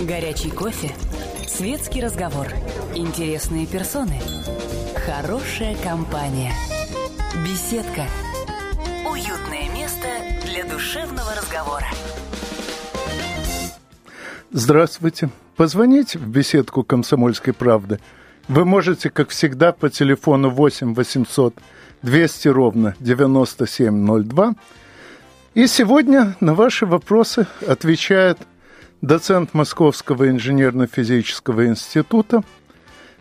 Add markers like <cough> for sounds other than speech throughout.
Горячий кофе, светский разговор, интересные персоны, хорошая компания, беседка, уютное место для душевного разговора. Здравствуйте. Позвоните в беседку «Комсомольской правды». Вы можете, как всегда, по телефону 8 800 200 ровно 9702. И сегодня на ваши вопросы отвечает доцент Московского инженерно-физического института,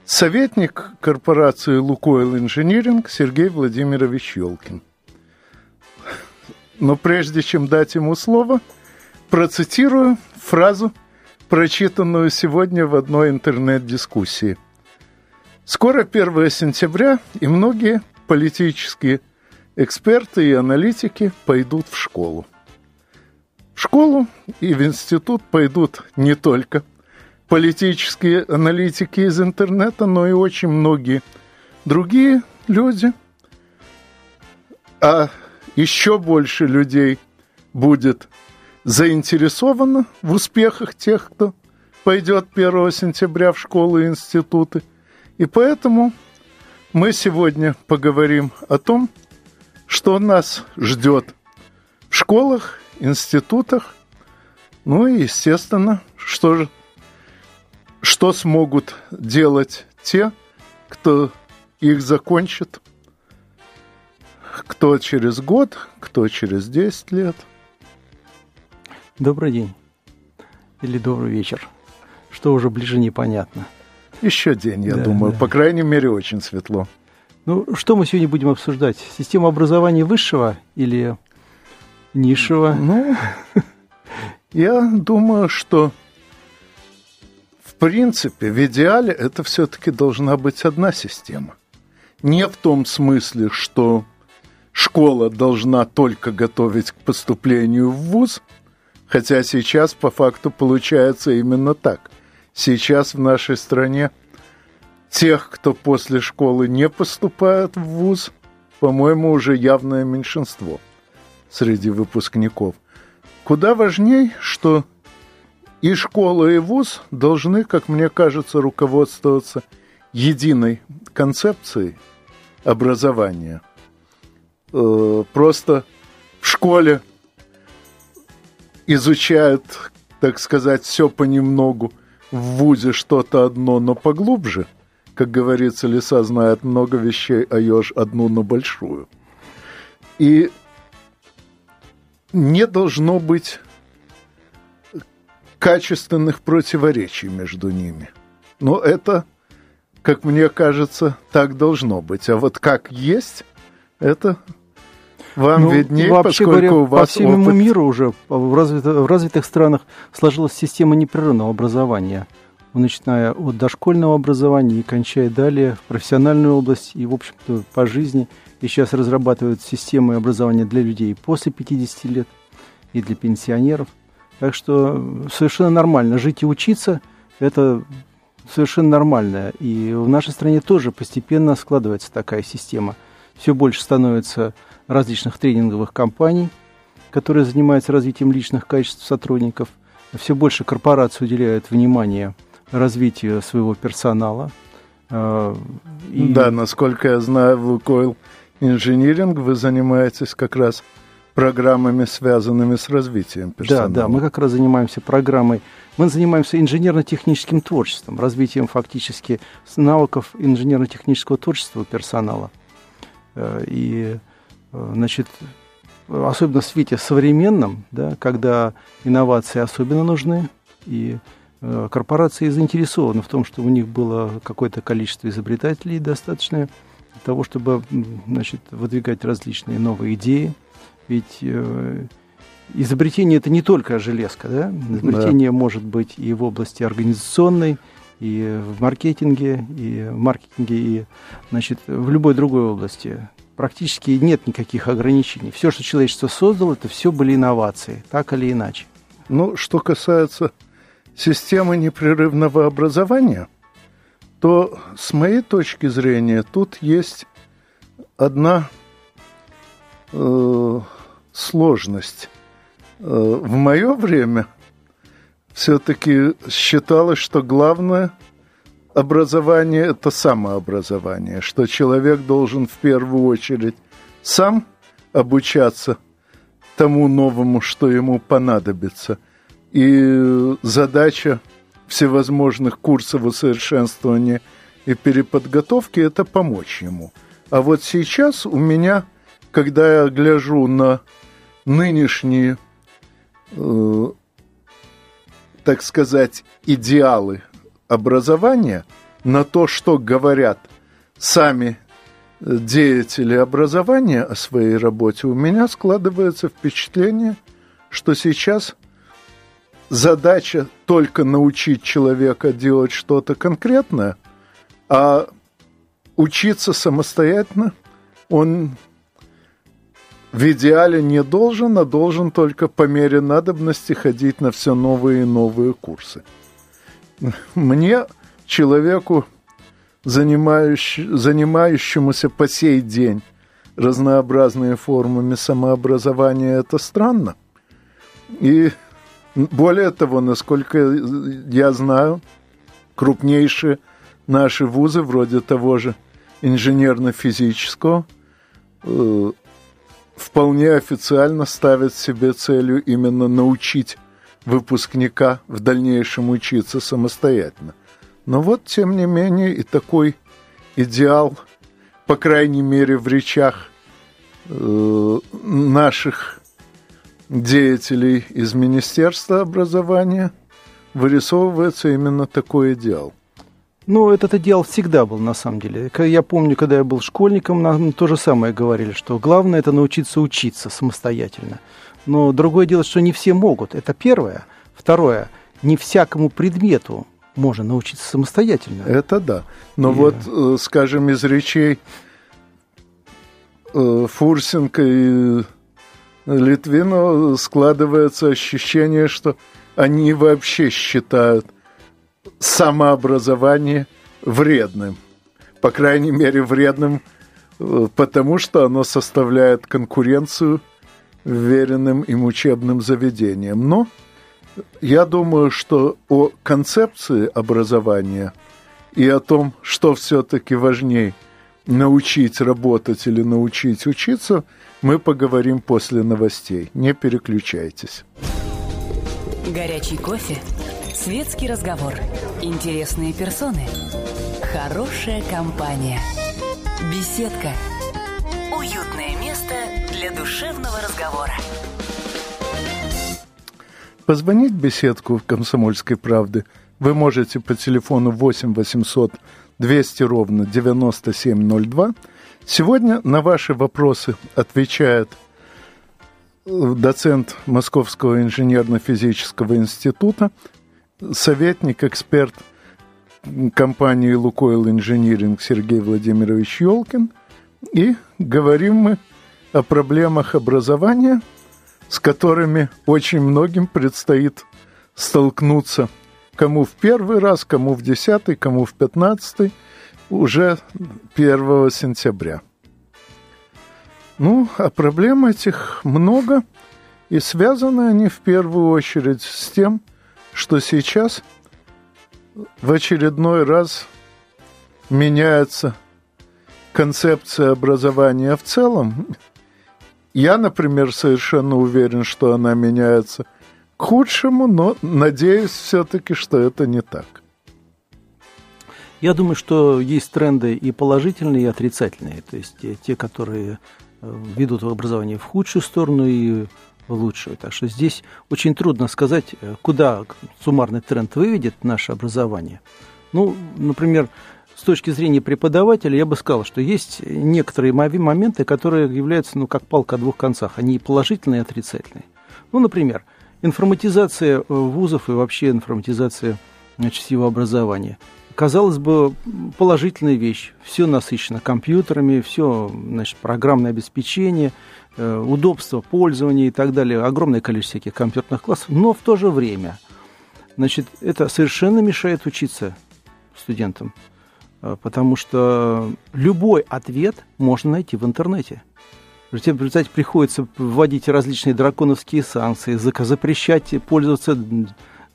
советник корпорации «Лукойл Инжиниринг» Сергей Владимирович Елкин. Но прежде чем дать ему слово, процитирую фразу, прочитанную сегодня в одной интернет-дискуссии. Скоро 1 сентября, и многие политические эксперты и аналитики пойдут в школу. Школу и в институт пойдут не только политические аналитики из интернета, но и очень многие другие люди. А еще больше людей будет заинтересовано в успехах тех, кто пойдет 1 сентября в школы и институты. И поэтому мы сегодня поговорим о том, что нас ждет в школах, институтах, ну и, естественно, что же, что смогут делать те, кто их закончит, кто через год, кто через 10 лет. Добрый день или добрый вечер. Что уже ближе непонятно. Еще день, я да, думаю. Да. По крайней мере, очень светло. Ну, что мы сегодня будем обсуждать? Систему образования высшего или низшего? Ну, я думаю, что в принципе, в идеале это все-таки должна быть одна система. Не в том смысле, что школа должна только готовить к поступлению в ВУЗ, хотя сейчас по факту получается именно так. Сейчас в нашей стране – тех, кто после школы не поступает в ВУЗ, по-моему, уже явное меньшинство среди выпускников. Куда важней, что и школа, и ВУЗ должны, как мне кажется, руководствоваться единой концепцией образования. Э, просто в школе изучают, так сказать, все понемногу, в ВУЗе что-то одно, но поглубже – как говорится, лиса знает много вещей, а еж одну, но большую. И не должно быть качественных противоречий между ними. Но это, как мне кажется, так должно быть. А вот как есть, это вам ну, виднее, вообще поскольку говоря, у вас по всему опыт... миру уже в развитых, в развитых странах сложилась система непрерывного образования – начиная от дошкольного образования и кончая далее в профессиональную область и, в общем-то, по жизни. И сейчас разрабатывают системы образования для людей после 50 лет и для пенсионеров. Так что совершенно нормально. Жить и учиться – это совершенно нормально. И в нашей стране тоже постепенно складывается такая система. Все больше становится различных тренинговых компаний, которые занимаются развитием личных качеств сотрудников. Все больше корпораций уделяют внимание – развитию своего персонала. Э, и... Да, насколько я знаю, в Лукойл Инжиниринг вы занимаетесь как раз программами, связанными с развитием персонала. Да, да, мы как раз занимаемся программой, мы занимаемся инженерно-техническим творчеством, развитием фактически навыков инженерно-технического творчества персонала. Э, и, э, значит, особенно в свете современном, да, когда инновации особенно нужны, и Э, корпорации заинтересованы в том, что у них было какое-то количество изобретателей достаточное того, чтобы значит, выдвигать различные новые идеи. Ведь э, изобретение это не только железка, да? Изобретение да. может быть и в области организационной, и в маркетинге, и в маркетинге, и значит, в любой другой области. Практически нет никаких ограничений. Все, что человечество создало, это все были инновации, так или иначе. Ну, что касается системы непрерывного образования, то с моей точки зрения тут есть одна э, сложность. Э, в мое время все-таки считалось, что главное образование – это самообразование, что человек должен в первую очередь сам обучаться тому новому, что ему понадобится. И задача всевозможных курсов усовершенствования и переподготовки – это помочь ему. А вот сейчас у меня, когда я гляжу на нынешние, э, так сказать, идеалы образования, на то, что говорят сами деятели образования о своей работе, у меня складывается впечатление, что сейчас задача только научить человека делать что-то конкретное, а учиться самостоятельно он в идеале не должен, а должен только по мере надобности ходить на все новые и новые курсы. Мне, человеку, занимающемуся по сей день разнообразными формами самообразования, это странно. И более того, насколько я знаю, крупнейшие наши вузы, вроде того же инженерно-физического, э, вполне официально ставят себе целью именно научить выпускника в дальнейшем учиться самостоятельно. Но вот, тем не менее, и такой идеал, по крайней мере, в речах э, наших деятелей из Министерства образования вырисовывается именно такой идеал. Ну, этот идеал всегда был, на самом деле. Я помню, когда я был школьником, нам то же самое говорили, что главное – это научиться учиться самостоятельно. Но другое дело, что не все могут. Это первое. Второе – не всякому предмету можно научиться самостоятельно. Это да. Но и... вот, э, скажем, из речей э, Фурсенко и Литвинова складывается ощущение, что они вообще считают самообразование вредным. По крайней мере, вредным, э, потому что оно составляет конкуренцию веренным им учебным заведениям. Но я думаю, что о концепции образования и о том, что все-таки важнее научить работать или научить учиться, мы поговорим после новостей. Не переключайтесь. Горячий кофе Светский разговор. Интересные персоны. Хорошая компания. Беседка. Уютное место для душевного разговора. Позвонить в беседку «Комсомольской правды» вы можете по телефону 8 800 200 ровно 9702. Сегодня на ваши вопросы отвечает э, доцент Московского инженерно-физического института советник, эксперт компании «Лукойл Инжиниринг» Сергей Владимирович Ёлкин. И говорим мы о проблемах образования, с которыми очень многим предстоит столкнуться. Кому в первый раз, кому в десятый, кому в пятнадцатый, уже 1 сентября. Ну, а проблем этих много, и связаны они в первую очередь с тем, что сейчас в очередной раз меняется концепция образования в целом. Я, например, совершенно уверен, что она меняется к худшему, но надеюсь все-таки, что это не так. Я думаю, что есть тренды и положительные, и отрицательные. То есть те, которые э, ведут образование в худшую сторону, и лучшую. Так что здесь очень трудно сказать, э, куда суммарный тренд выведет наше образование. Ну, например, с точки зрения преподавателя, я бы сказал, что есть некоторые моменты, которые являются, ну, как палка о двух концах. Они и положительные, и отрицательные. Ну, например, информатизация э, вузов и вообще информатизация значит, образования. Казалось бы, положительная вещь. Все насыщено компьютерами, все значит, программное обеспечение, Э, удобство пользования и так далее, огромное количество всяких компьютерных классов, но в то же время, значит, это совершенно мешает учиться студентам, э, потому что любой ответ можно найти в интернете. В результате приходится вводить различные драконовские санкции, запрещать пользоваться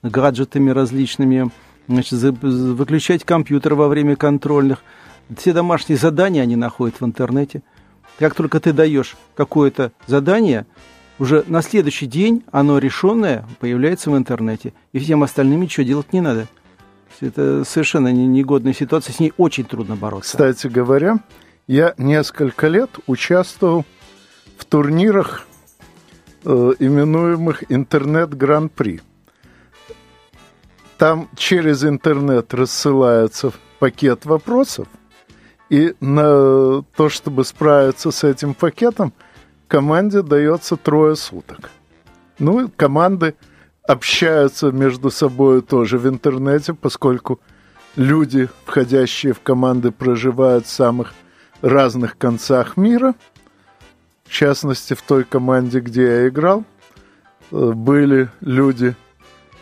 гаджетами различными, значит, выключать компьютер во время контрольных. Все домашние задания они находят в интернете. Как только ты даешь какое-то задание, уже на следующий день оно решенное появляется в интернете. И всем остальным ничего делать не надо. Это совершенно негодная ситуация, с ней очень трудно бороться. Кстати говоря, я несколько лет участвовал в турнирах, э, именуемых интернет-гран-при. Там через интернет рассылается пакет вопросов, и на то, чтобы справиться с этим пакетом, команде дается трое суток. Ну, команды общаются между собой тоже в интернете, поскольку люди, входящие в команды, проживают в самых разных концах мира. В частности, в той команде, где я играл, э, были люди,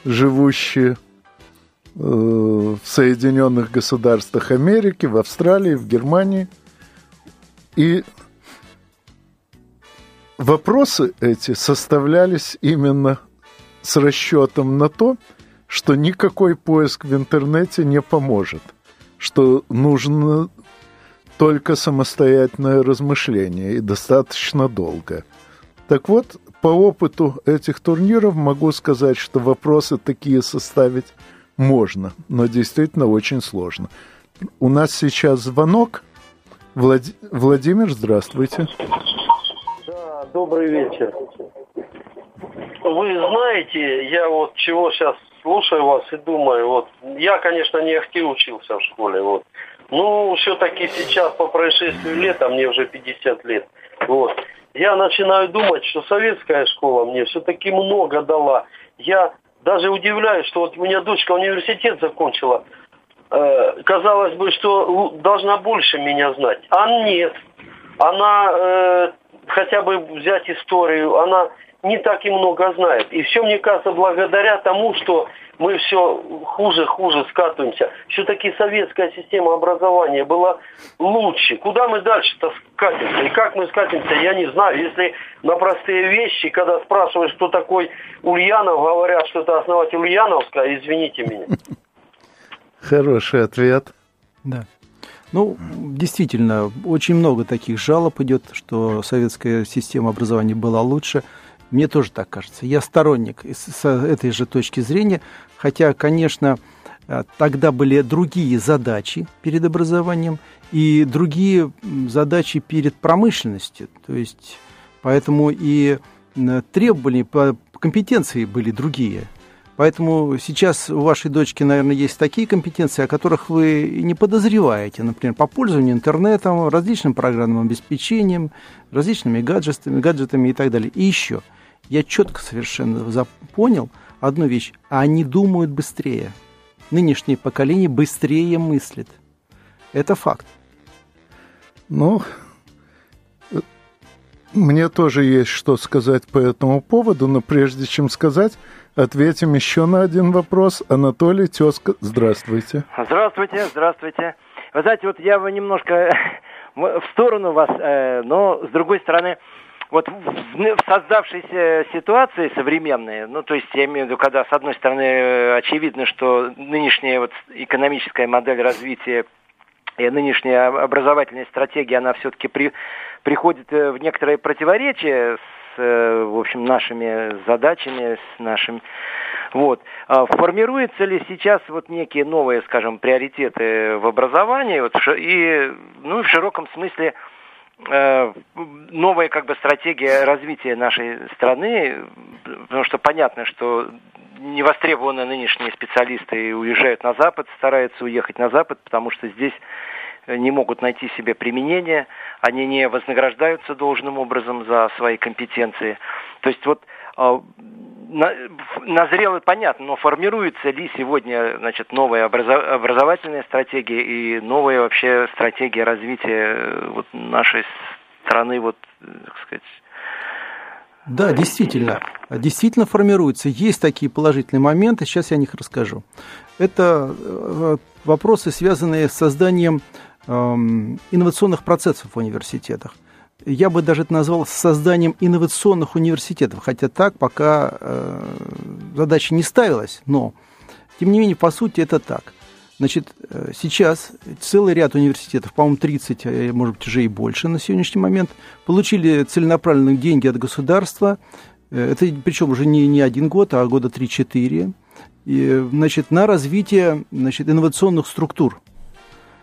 живущие э, в Соединенных Государствах Америки, в Австралии, в Германии. И вопросы эти составлялись именно с расчетом на то, что никакой поиск в интернете не поможет, что нужно только самостоятельное размышление и достаточно долго. Так вот, по опыту этих турниров могу сказать, что вопросы такие составить можно, но действительно очень сложно. У нас сейчас звонок. Влад... Владимир, здравствуйте. Да, добрый вечер. Вы знаете, я вот чего сейчас слушаю вас и думаю, вот я, конечно, не ахти учился в школе, вот. Ну, все-таки сейчас по происшествию лета, мне уже 50 лет, вот. Я начинаю думать, что советская школа мне все-таки много дала. Я даже удивляюсь, что вот у меня дочка университет закончила. Э, казалось бы, что должна больше меня знать. А нет. Она э, хотя бы взять историю, она не так и много знает. И все, мне кажется, благодаря тому, что мы все хуже, хуже скатываемся. Все-таки советская система образования была лучше. Куда мы дальше-то скатимся? И как мы скатимся, я не знаю. Если на простые вещи, когда спрашиваешь, кто такой Ульянов, говорят, что это основатель Ульяновска, извините меня. Хороший ответ. Да. Ну, действительно, очень много таких жалоб идет, что советская система образования была лучше. Мне тоже так кажется. Я сторонник с этой же точки зрения, хотя, конечно, э, тогда были другие задачи перед образованием и другие задачи перед промышленностью. То есть, поэтому и требования по компетенции были другие. Поэтому сейчас у вашей дочки, наверное, есть такие компетенции, о которых вы не подозреваете. Например, по пользованию интернетом, различным программным обеспечением, различными гаджетами, гаджетами и так далее. И еще – я четко совершенно понял одну вещь. Они думают быстрее. Нынешнее поколение быстрее мыслит. Это факт. Ну, мне тоже есть что сказать по этому поводу, но прежде чем сказать, ответим еще на один вопрос. Анатолий, тезка, здравствуйте. Здравствуйте, здравствуйте. Вы знаете, вот я немножко <laughs> в сторону вас, э, но с другой стороны, вот в создавшейся ситуации современной, ну, то есть я имею в виду, когда, с одной стороны, э, очевидно, что нынешняя вот экономическая модель развития и нынешняя образовательная стратегия, она все-таки при, приходит э, в некоторое противоречие с, э, в общем, нашими задачами, с нашим... Вот. А формируются ли сейчас вот некие новые, скажем, приоритеты в образовании, вот, и, ну, в широком смысле, новая как бы стратегия развития нашей страны, потому что понятно, что невостребованные нынешние специалисты уезжают на Запад, стараются уехать на Запад, потому что здесь не могут найти себе применение, они не вознаграждаются должным образом за свои компетенции. То есть вот назрело, понятно, но формируется ли сегодня значит, новая образовательная стратегия и новая вообще стратегия развития э, вот, нашей страны, вот, так сказать, да, действительно. Действительно формируется. Есть такие положительные моменты, сейчас я о них расскажу. Это э, вопросы, связанные с созданием эм, инновационных процессов в университетах. Я бы даже это назвал созданием инновационных университетов, хотя так пока э, задача не ставилась, но тем не менее, по сути, это так. Значит, э, сейчас целый ряд университетов, по-моему, 30, а, может быть, уже и больше на сегодняшний момент, получили целенаправленные деньги от государства. Э, это причем уже не, не один год, а года 3-4. И, значит, на развитие значит, инновационных структур.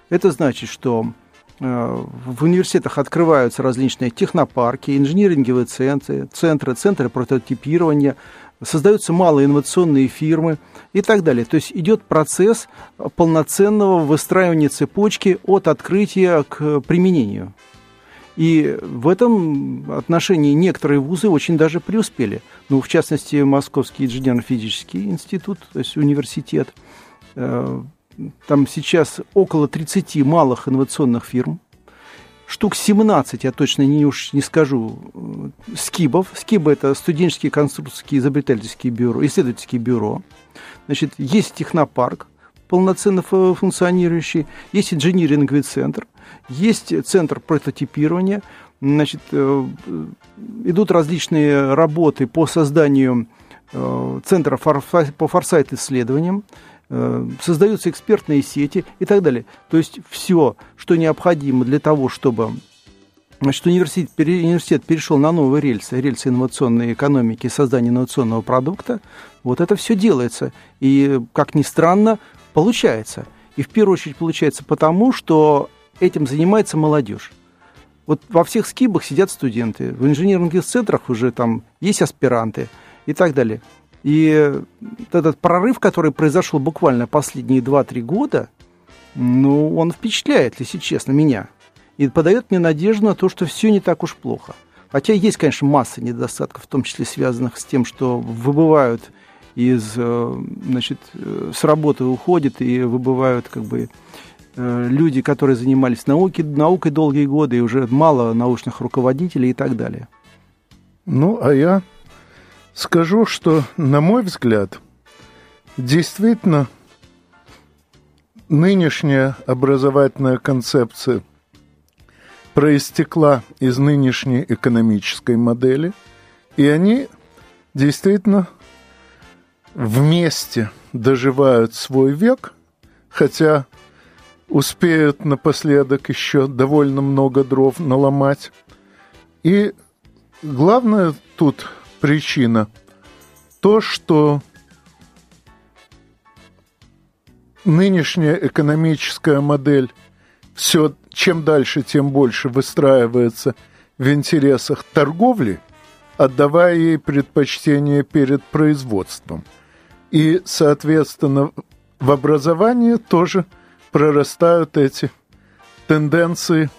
Это значит, что в университетах открываются различные технопарки, инжиниринговые центры, центры, центры прототипирования, создаются малые инновационные фирмы и так далее. То есть идет процесс полноценного выстраивания цепочки от открытия к применению. И в этом отношении некоторые вузы очень даже преуспели. Ну, в частности, Московский инженерно-физический институт, то есть университет, э, там сейчас около 30 малых инновационных фирм, штук 17, я точно не, уж не скажу, э, скибов. Скибы – это студенческие конструкторские изобретательские бюро, исследовательские бюро. Значит, есть технопарк, полноценно функционирующий, есть инжиниринговый центр, есть центр прототипирования, значит, э, идут различные работы по созданию э, центра по форсайт-исследованиям, Э, создаются экспертные сети и так далее. То есть все, что необходимо для того, чтобы значит, университет, университет перешел на новые рельсы, рельсы инновационной экономики, создания инновационного продукта, вот это все делается. И, как ни странно, получается. И в первую очередь получается потому, что этим занимается молодежь. Вот во всех скибах сидят студенты, в инженерных центрах уже там есть аспиранты и так далее. И этот прорыв, который произошел буквально последние 2-3 года, ну, он впечатляет, если честно, меня. И подает мне надежду на то, что все не так уж плохо. Хотя есть, конечно, масса недостатков, в том числе связанных с тем, что выбывают из, э, значит, э, с работы уходят и выбывают как бы э, люди, которые занимались науки, наукой долгие годы, и уже мало научных руководителей и так далее. Ну, а я Скажу, что, на мой взгляд, действительно нынешняя образовательная концепция проистекла из нынешней экономической модели, и они действительно вместе доживают свой век, хотя успеют напоследок еще довольно много дров наломать. И главное тут причина то, что нынешняя экономическая модель все чем дальше, тем больше выстраивается в интересах торговли, отдавая ей предпочтение перед производством. И, соответственно, в образовании тоже прорастают эти тенденции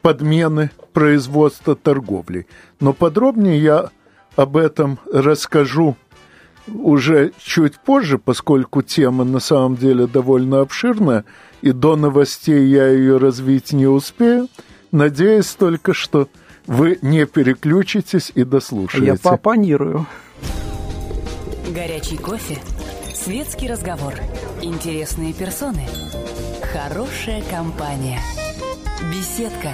подмены производства торговли. Но подробнее я об этом расскажу уже чуть позже, поскольку тема на самом деле довольно обширная, и до новостей я ее развить не успею. Надеюсь только, что вы не переключитесь и дослушаете. Я попонирую. Горячий кофе, светский разговор, интересные персоны, хорошая компания, беседка,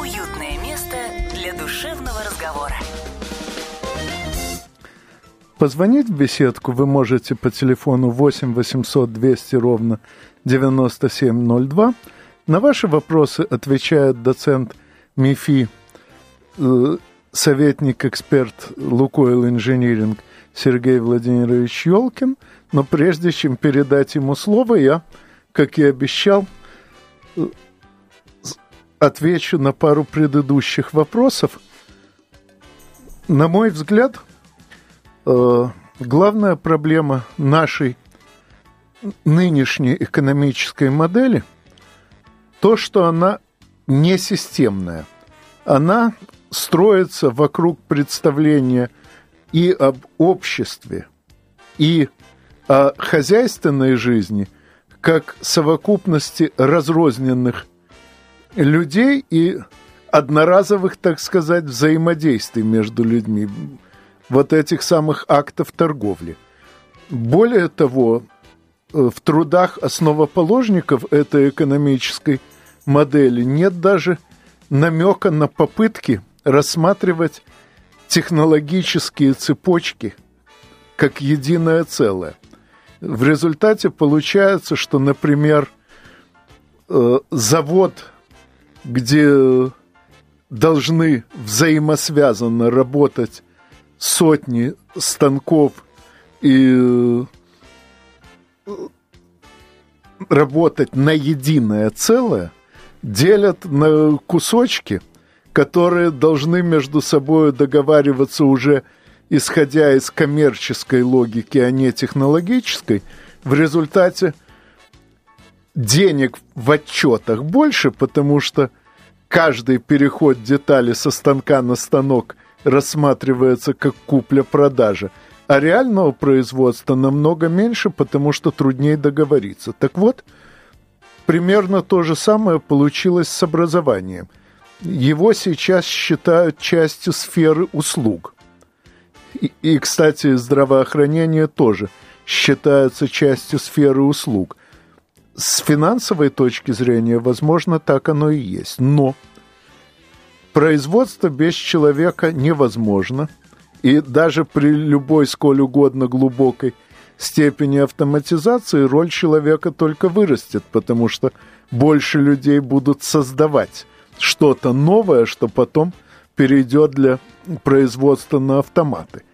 уютное место для душевного разговора. Позвонить в беседку вы можете по телефону 8 800 200 ровно 9702. На ваши вопросы отвечает доцент МИФИ, э, советник-эксперт Лукойл Инжиниринг Сергей Владимирович Елкин. Но прежде чем передать ему слово, я, как и обещал, э, отвечу на пару предыдущих вопросов. На мой взгляд, главная проблема нашей нынешней экономической модели то, что она не системная. Она строится вокруг представления и об обществе, и о хозяйственной жизни, как совокупности разрозненных людей и одноразовых, так сказать, взаимодействий между людьми вот этих самых актов торговли. Более того, э, в трудах основоположников этой экономической модели нет даже намека на попытки рассматривать технологические цепочки как единое целое. В результате получается, что, например, э, завод, где должны взаимосвязанно работать сотни станков и э, работать на единое целое, делят на кусочки, которые должны между собой договариваться уже исходя из коммерческой логики, а не технологической. В результате денег в отчетах больше, потому что каждый переход детали со станка на станок рассматривается как купля-продажа, а реального производства намного меньше, потому что труднее договориться. Так вот, примерно то же самое получилось с образованием. Его сейчас считают частью сферы услуг. И, и, кстати, здравоохранение тоже считается частью сферы услуг. С финансовой точки зрения, возможно, так оно и есть. Но производство без человека невозможно. И даже при любой сколь угодно глубокой степени автоматизации роль человека только вырастет, потому что больше людей будут создавать что-то новое, что потом перейдет для производства на автоматы.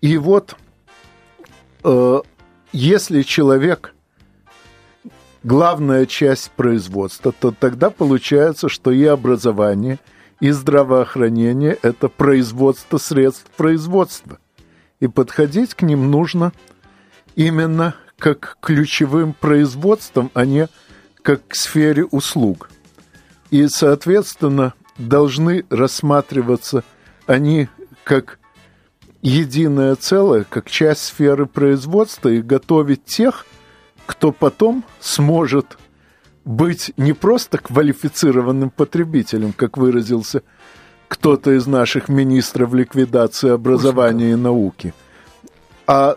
И вот э, если человек главная часть производства, то тогда получается, что и образование, и здравоохранение – это производство средств производства. И подходить к ним нужно именно как к ключевым производствам, а не как к сфере услуг. И, соответственно, должны рассматриваться они как единое целое, как часть сферы производства и готовить тех, кто потом сможет быть не просто квалифицированным потребителем, как выразился кто-то из наших министров ликвидации образования и науки, а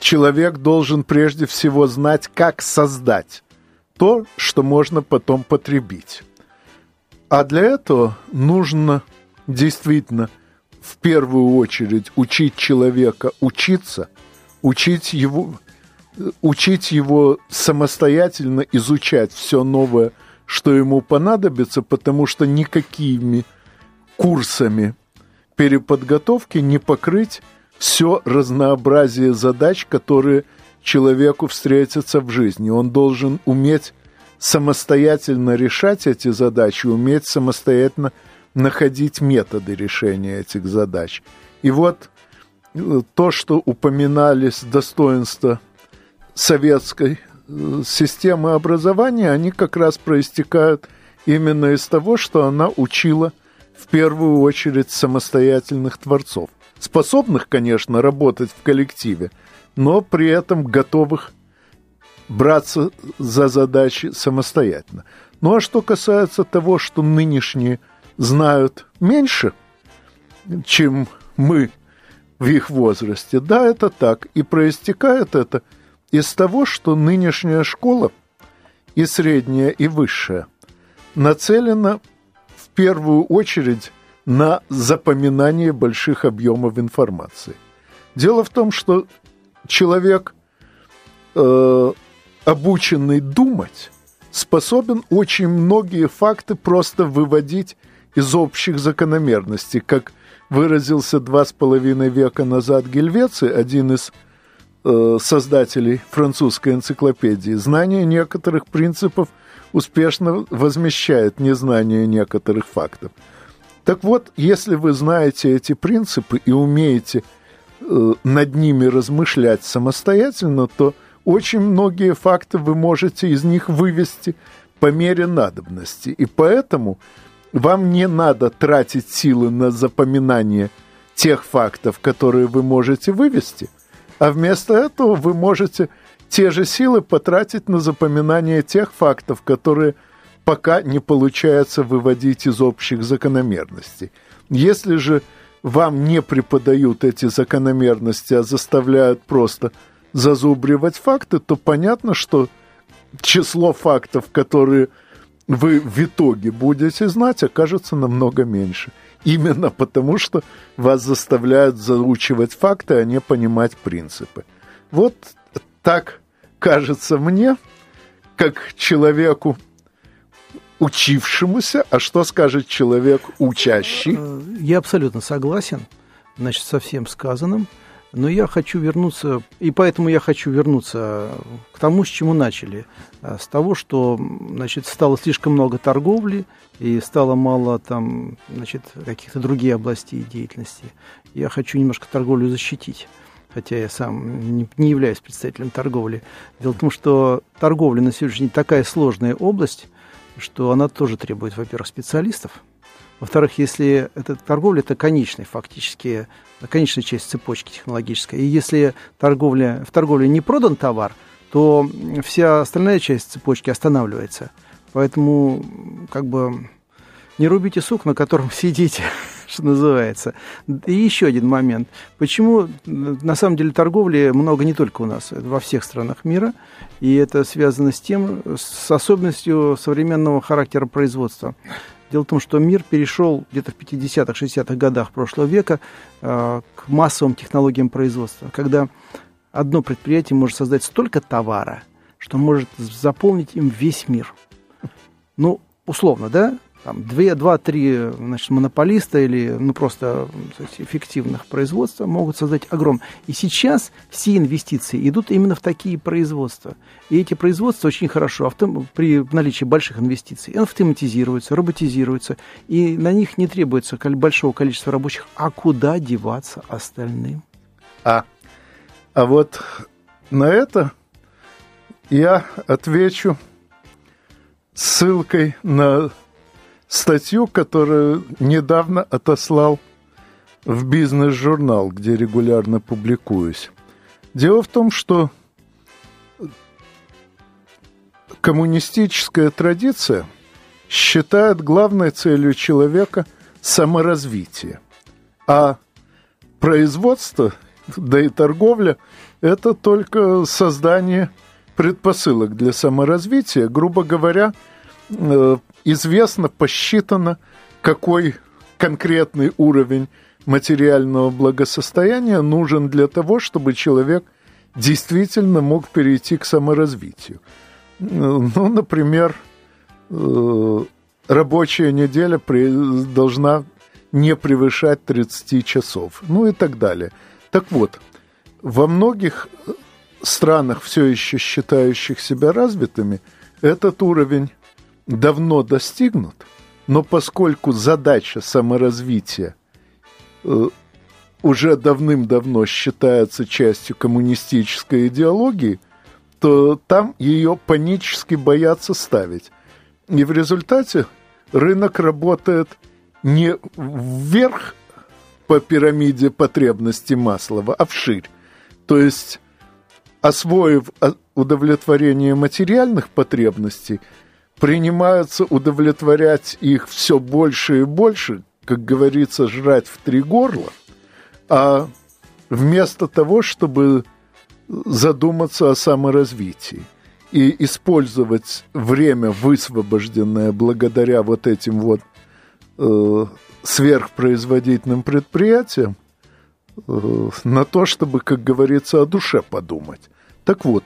человек должен прежде всего знать, как создать то, что можно потом потребить. А для этого нужно действительно – в первую очередь учить человека учиться, учить его, учить его самостоятельно изучать все новое, что ему понадобится, потому что никакими курсами переподготовки не покрыть все разнообразие задач, которые человеку встретятся в жизни. Он должен уметь самостоятельно решать эти задачи, уметь самостоятельно находить методы решения этих задач. И вот э, то, что упоминались достоинства советской э, системы образования, они как раз проистекают именно из того, что она учила в первую очередь самостоятельных творцов. Способных, конечно, работать в коллективе, но при этом готовых браться за задачи самостоятельно. Ну а что касается того, что нынешние – знают меньше, чем мы в их возрасте. Да, это так. И проистекает это из того, что нынешняя школа и средняя, и высшая нацелена в первую очередь на запоминание больших объемов информации. Дело в том, что человек, э, обученный думать, способен очень многие факты просто выводить из общих закономерностей, как выразился два с половиной века назад Гельвеци, один из создателей французской энциклопедии. Знание некоторых принципов успешно возмещает незнание некоторых фактов. Так вот, если вы знаете эти принципы и умеете э, над ними размышлять самостоятельно, то очень многие факты вы можете из них вывести по мере надобности. И поэтому вам не надо тратить силы на запоминание тех фактов, которые вы можете вывести, а вместо этого вы можете те же силы потратить на запоминание тех фактов, которые пока не получается выводить из общих закономерностей. Если же вам не преподают эти закономерности, а заставляют просто зазубривать факты, то понятно, что число фактов, которые вы в итоге будете знать, окажется намного меньше. Именно потому, что вас заставляют заучивать факты, а не понимать принципы. Вот так кажется мне, как человеку, учившемуся, а что скажет человек учащий? Я абсолютно согласен, значит, со всем сказанным. Но я хочу вернуться, и поэтому я хочу вернуться к тому, с чему начали. А, с того, что значит, стало слишком много торговли, и стало мало там, значит, каких-то других областей деятельности. Я хочу немножко торговлю защитить хотя я сам не, не являюсь представителем торговли. Дело в том, что торговля на сегодняшний день такая сложная область, что она тоже требует, во-первых, специалистов, во-вторых, если эта торговля это конечная фактически, конечная часть цепочки технологической. И если торговля, в торговле не продан товар, то вся остальная часть цепочки останавливается. Поэтому как бы не рубите сук, на котором <laughs> сидите, что называется. И еще один момент. Почему на самом деле торговли много не только у нас, во всех странах мира, и это связано с тем, с особенностью современного характера производства. Дело в том, что мир перешел где-то в 50-х, 60-х годах прошлого века э, к массовым технологиям производства, когда одно предприятие может создать столько товара, что может заполнить им весь мир. Ну, условно, да? Там, две, два, три значит, монополиста или ну, просто сказать, эффективных производства могут создать огром. И сейчас все инвестиции идут именно в такие производства. И эти производства очень хорошо автом... при наличии больших инвестиций автоматизируются, роботизируются, и на них не требуется большого количества рабочих. А куда деваться остальным? А, а вот на это я отвечу ссылкой на статью, которую недавно отослал в бизнес-журнал, где регулярно публикуюсь. Дело в том, что коммунистическая традиция считает главной целью человека саморазвитие, а производство, да и торговля – это только создание предпосылок для саморазвития, грубо говоря, э, известно, посчитано, какой конкретный уровень материального благосостояния нужен для того, чтобы человек действительно мог перейти к саморазвитию. Ну, например, э, рабочая неделя должна не превышать 30 часов, ну и так далее. Так вот, во многих странах, все еще считающих себя развитыми, этот уровень давно достигнут, но поскольку задача саморазвития э, уже давным-давно считается частью коммунистической идеологии, то там ее панически боятся ставить. И в результате рынок работает не вверх по пирамиде потребностей Маслова, а вширь. То есть, освоив удовлетворение материальных потребностей – принимаются удовлетворять их все больше и больше, как говорится, жрать в три горла, а вместо того, чтобы задуматься о саморазвитии и использовать время, высвобожденное благодаря вот этим вот э, сверхпроизводительным предприятиям, э, на то, чтобы, как говорится, о душе подумать. Так вот,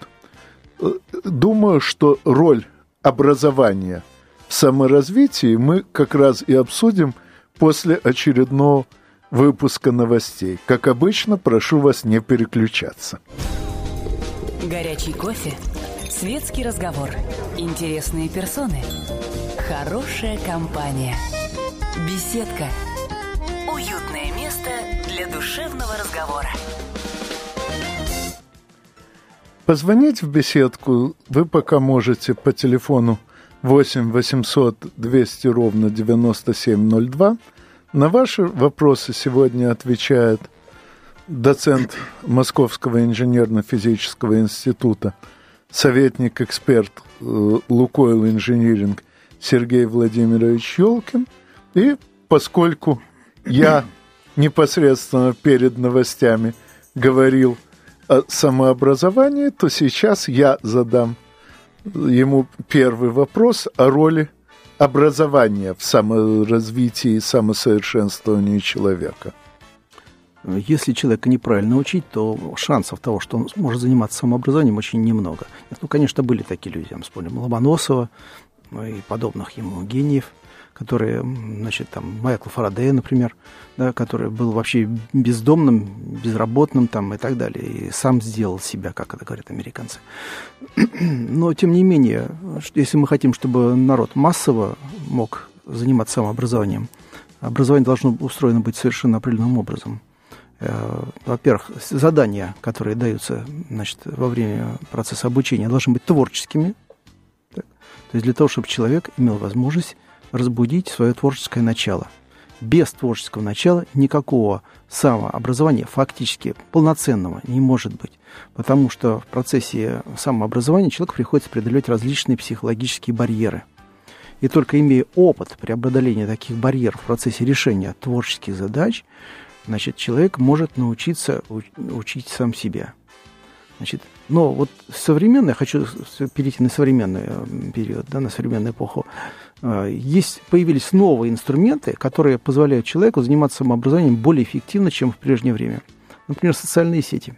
э, думаю, что роль образования в саморазвитии мы как раз и обсудим после очередного выпуска новостей. Как обычно, прошу вас не переключаться. Горячий кофе, светский разговор, интересные персоны, хорошая компания, беседка, уютное место для душевного разговора. Позвонить в беседку вы пока можете по телефону 8 800 200 ровно 9702. На ваши вопросы сегодня отвечает доцент Московского инженерно-физического института, советник-эксперт э, Лукойл Инжиниринг Сергей Владимирович Елкин. И поскольку я <clears throat> непосредственно перед новостями говорил самообразовании, то сейчас я задам ему первый вопрос о роли образования в саморазвитии и самосовершенствовании человека? Если человека неправильно учить, то шансов того, что он может заниматься самообразованием, очень немного. Ну, конечно, были такие люди, я вспомним Ломоносова ну, и подобных ему гениев – которые, значит, там, Майкл Фарадея, например, да, который был вообще бездомным, безработным там и так далее, и сам сделал себя, как это говорят американцы. <clears throat> Но, тем не менее, если мы хотим, чтобы народ массово мог заниматься самообразованием, образование должно устроено быть совершенно определенным образом. Э, во-первых, задания, которые даются значит, во время процесса обучения, должны быть творческими. Так? То есть для того, чтобы человек имел возможность разбудить свое творческое начало. Без творческого начала никакого самообразования фактически полноценного не может быть, потому что в процессе самообразования человеку приходится преодолевать различные психологические барьеры. И только имея опыт преодоления таких барьеров в процессе решения творческих задач, значит, человек может научиться учить сам себя. Значит, но вот современное, хочу перейти на современный э, период, да, на современную эпоху, есть, появились новые инструменты, которые позволяют человеку заниматься самообразованием более эффективно, чем в прежнее время. Например, социальные сети.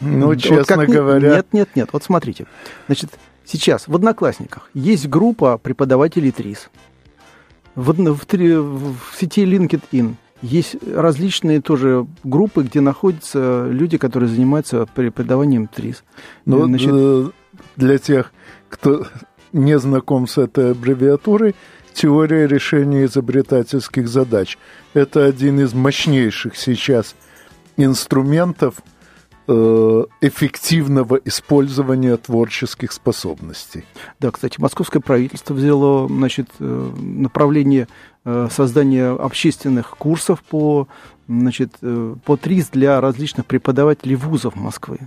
Ну, вот честно как, говоря... Нет, нет, нет. Вот смотрите. Значит, сейчас в Одноклассниках есть группа преподавателей ТРИС. В, в, в, в сети LinkedIn есть различные тоже группы, где находятся люди, которые занимаются преподаванием ТРИС. Ну, Значит... Э, для тех, кто не знаком с этой аббревиатурой, теория решения изобретательских задач. Это один из мощнейших сейчас инструментов – Э, эффективного использования творческих способностей. Да, кстати, московское правительство взяло значит, э, направление э, создания общественных курсов по, значит, по ТРИС для различных преподавателей вузов Москвы.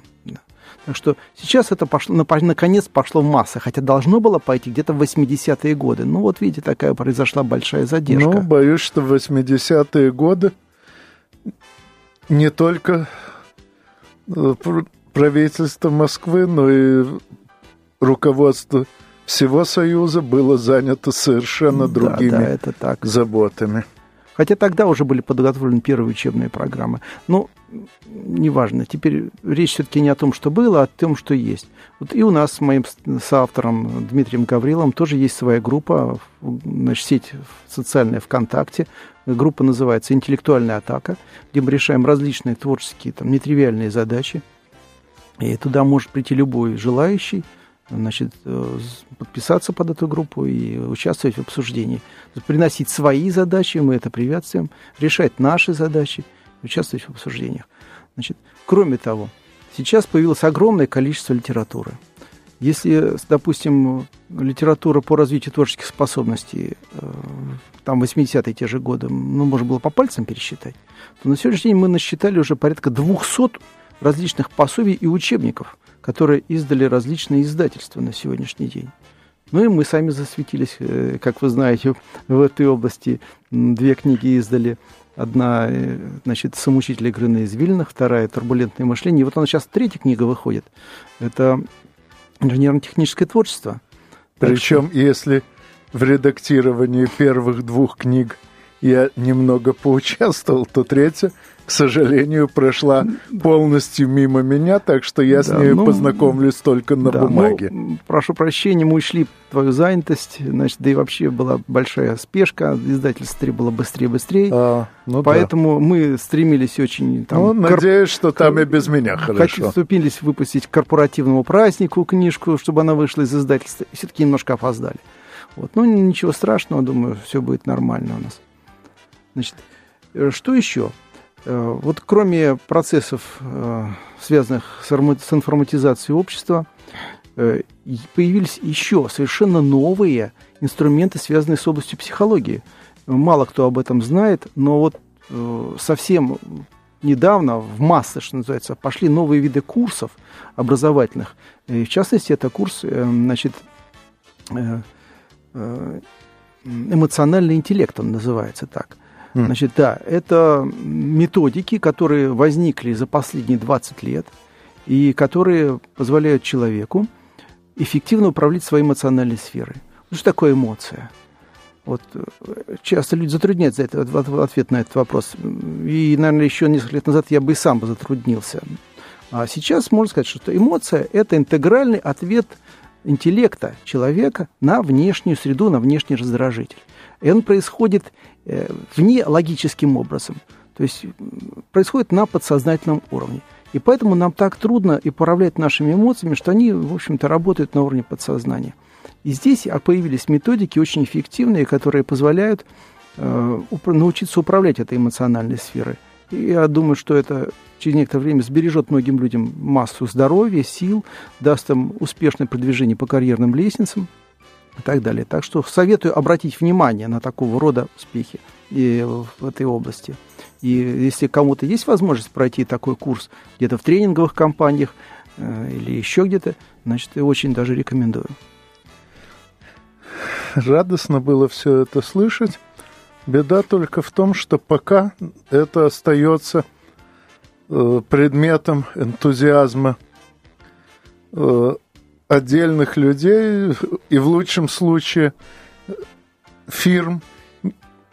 Так что сейчас это пошло, наконец пошло в массы, хотя должно было пойти где-то в 80-е годы. Ну вот видите, такая произошла большая задержка. Ну, боюсь, что в 80-е годы не только Э, правительство Москвы, но и руководство всего Союза было занято совершенно другими да, да, это так. заботами. Хотя тогда уже были подготовлены первые учебные программы. Но неважно. Теперь речь все-таки не о том, что было, а о том, что есть. Вот и у нас с моим соавтором Дмитрием Гавриловым тоже есть своя группа, значит, сеть социальная ВКонтакте. Группа называется «Интеллектуальная атака», где мы решаем различные творческие, там, нетривиальные задачи. И туда может прийти любой желающий, значит, э, подписаться под эту группу и участвовать в обсуждении. Приносить свои задачи, мы это приветствуем, решать наши задачи, участвовать в обсуждениях. Значит, кроме того, сейчас появилось огромное количество литературы – если, допустим, литература по развитию творческих способностей, э, там 80-е те же годы, ну, можно было по пальцам пересчитать, то на сегодняшний день мы насчитали уже порядка 200 различных пособий и учебников, которые издали различные издательства на сегодняшний день. Ну и мы сами засветились, э, как вы знаете, <laughs> в этой области. Две книги издали. Одна, э, значит, «Самоучитель игры на извилинах», вторая «Турбулентное мышление». И вот она сейчас, третья книга выходит. Это инженерно-техническое творчество. Причем, что... если в редактировании первых двух книг я немного поучаствовал, то третья к сожалению, прошла полностью мимо меня, так что я да, с ней ну, познакомлюсь только на да, бумаге. Ну, прошу прощения, мы ушли в твою занятость, значит, да и вообще была большая спешка, издательство требовало быстрее-быстрее, а, ну поэтому да. мы стремились очень... Там, ну, корп... надеюсь, что там и без меня хорошо. Ступились выпустить к корпоративному празднику книжку, чтобы она вышла из издательства, и все-таки немножко опоздали. Вот. Ну, ничего страшного, думаю, все будет нормально у нас. Значит, э, что еще? Э, вот кроме процессов, э, связанных с информатизацией общества, появились еще совершенно новые инструменты, связанные с областью психологии. Мало кто об этом знает, но вот совсем недавно в массы, что называется, пошли новые виды курсов образовательных. И в частности, это курс, значит, эмоциональный интеллект, он называется так – Значит, да, это методики, которые возникли за последние 20 лет и которые позволяют человеку эффективно управлять своей эмоциональной сферой. Ну, что такое эмоция? Вот э, часто люди затрудняются это, ответ на этот вопрос. И, наверное, еще несколько лет назад я бы и сам бы затруднился. А сейчас можно сказать, что эмоция – это интегральный ответ интеллекта человека на внешнюю среду, на внешний раздражитель. И он происходит э, вне логическим образом. То есть происходит на подсознательном уровне. И поэтому нам так трудно и управлять нашими эмоциями, что они, в общем-то, работают на уровне подсознания. И здесь появились методики очень эффективные, которые позволяют э, научиться управлять этой эмоциональной сферой. И я думаю, что это через некоторое время сбережет многим людям массу здоровья, сил, даст им успешное продвижение по карьерным лестницам и так далее. Так что советую обратить внимание на такого рода успехи и в этой области. И если кому-то есть возможность пройти такой курс где-то в тренинговых компаниях э, или еще где-то, значит, я очень даже рекомендую радостно было все это слышать. Беда только в том, что пока это остается э, предметом энтузиазма э, отдельных людей и в лучшем случае фирм,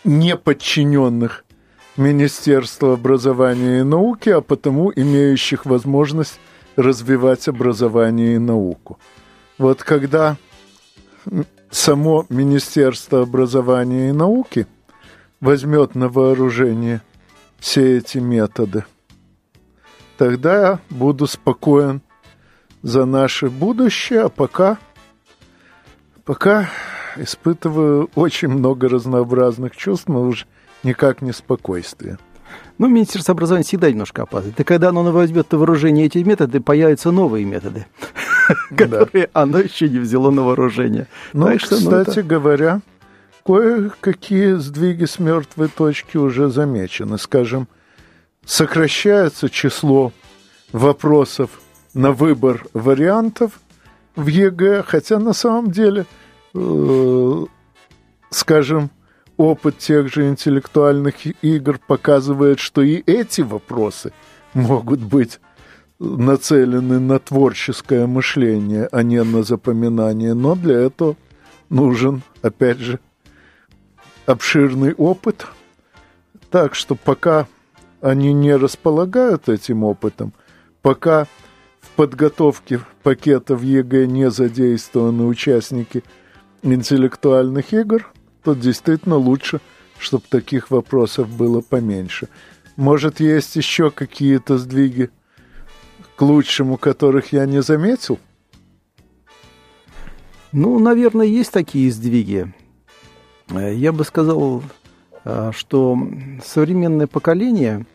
не подчиненных Министерству образования и науки, а потому имеющих возможность развивать образование и науку. Вот когда само Министерство образования и науки возьмет на вооружение все эти методы, тогда я буду спокоен за наше будущее, а пока, пока испытываю очень много разнообразных чувств, но уже никак не спокойствие. Ну, Министерство образования всегда немножко опаздывает. И когда оно возьмет на вооружение эти методы, появятся новые методы. <laughs> которые оно еще не взяло на вооружение. Ну, что, кстати ну, говоря, кое-какие сдвиги с мертвой точки уже замечены. Скажем, сокращается число вопросов на выбор вариантов в ЕГЭ, хотя на самом деле, э, скажем, опыт тех же интеллектуальных игр показывает, что и эти вопросы могут быть нацелены на творческое мышление, а не на запоминание. Но для этого нужен, опять же, обширный опыт. Так что пока они не располагают этим опытом, пока в подготовке пакетов ЕГЭ не задействованы участники интеллектуальных игр, то действительно лучше, чтобы таких вопросов было поменьше. Может, есть еще какие-то сдвиги – к лучшему, которых я не заметил? Ну, наверное, есть такие сдвиги. Э, я бы сказал, э, что современное поколение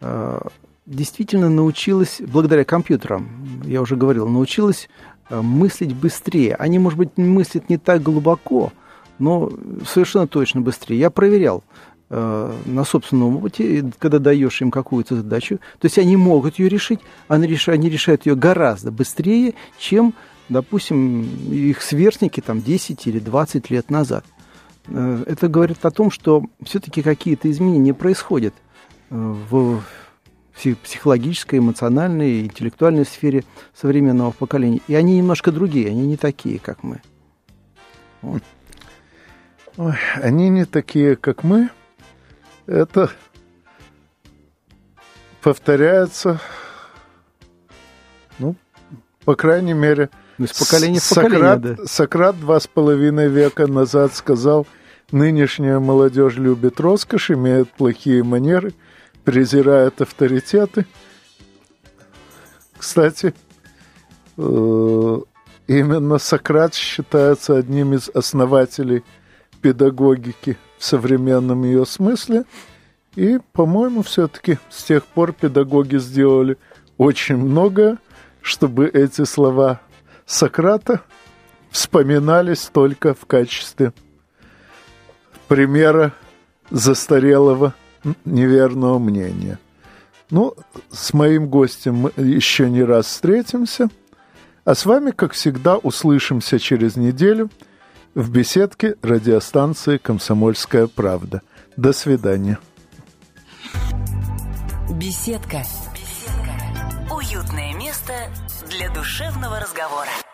э, действительно научилось, благодаря компьютерам, я уже говорил, научилось мыслить быстрее. Они, может быть, мыслят не так глубоко, но совершенно точно быстрее. Я проверял. На собственном опыте, когда даешь им какую-то задачу, то есть они могут ее решить, они решают ее гораздо быстрее, чем, допустим, их сверстники там 10 или 20 лет назад. Э, это говорит о том, что все-таки какие-то изменения происходят э, в психологической, эмоциональной, интеллектуальной сфере современного поколения. И они немножко другие, они не такие, как мы. Вот. Ой, они не такие, как мы, это повторяется, ну, по крайней мере, с поколения в Сократ, да. Сократ два с половиной века назад сказал, нынешняя молодежь любит роскошь, имеет плохие манеры, презирает авторитеты. Кстати, э, именно Сократ считается одним из основателей педагогики – в современном ее смысле. И, по-моему, все-таки с тех пор педагоги сделали очень много, чтобы эти слова Сократа вспоминались только в качестве примера застарелого неверного мнения. Ну, с моим гостем мы еще не раз встретимся. А с вами, как всегда, услышимся через неделю – в беседке радиостанции «Комсомольская правда». До свидания. Беседка. Беседка. Уютное место для душевного разговора.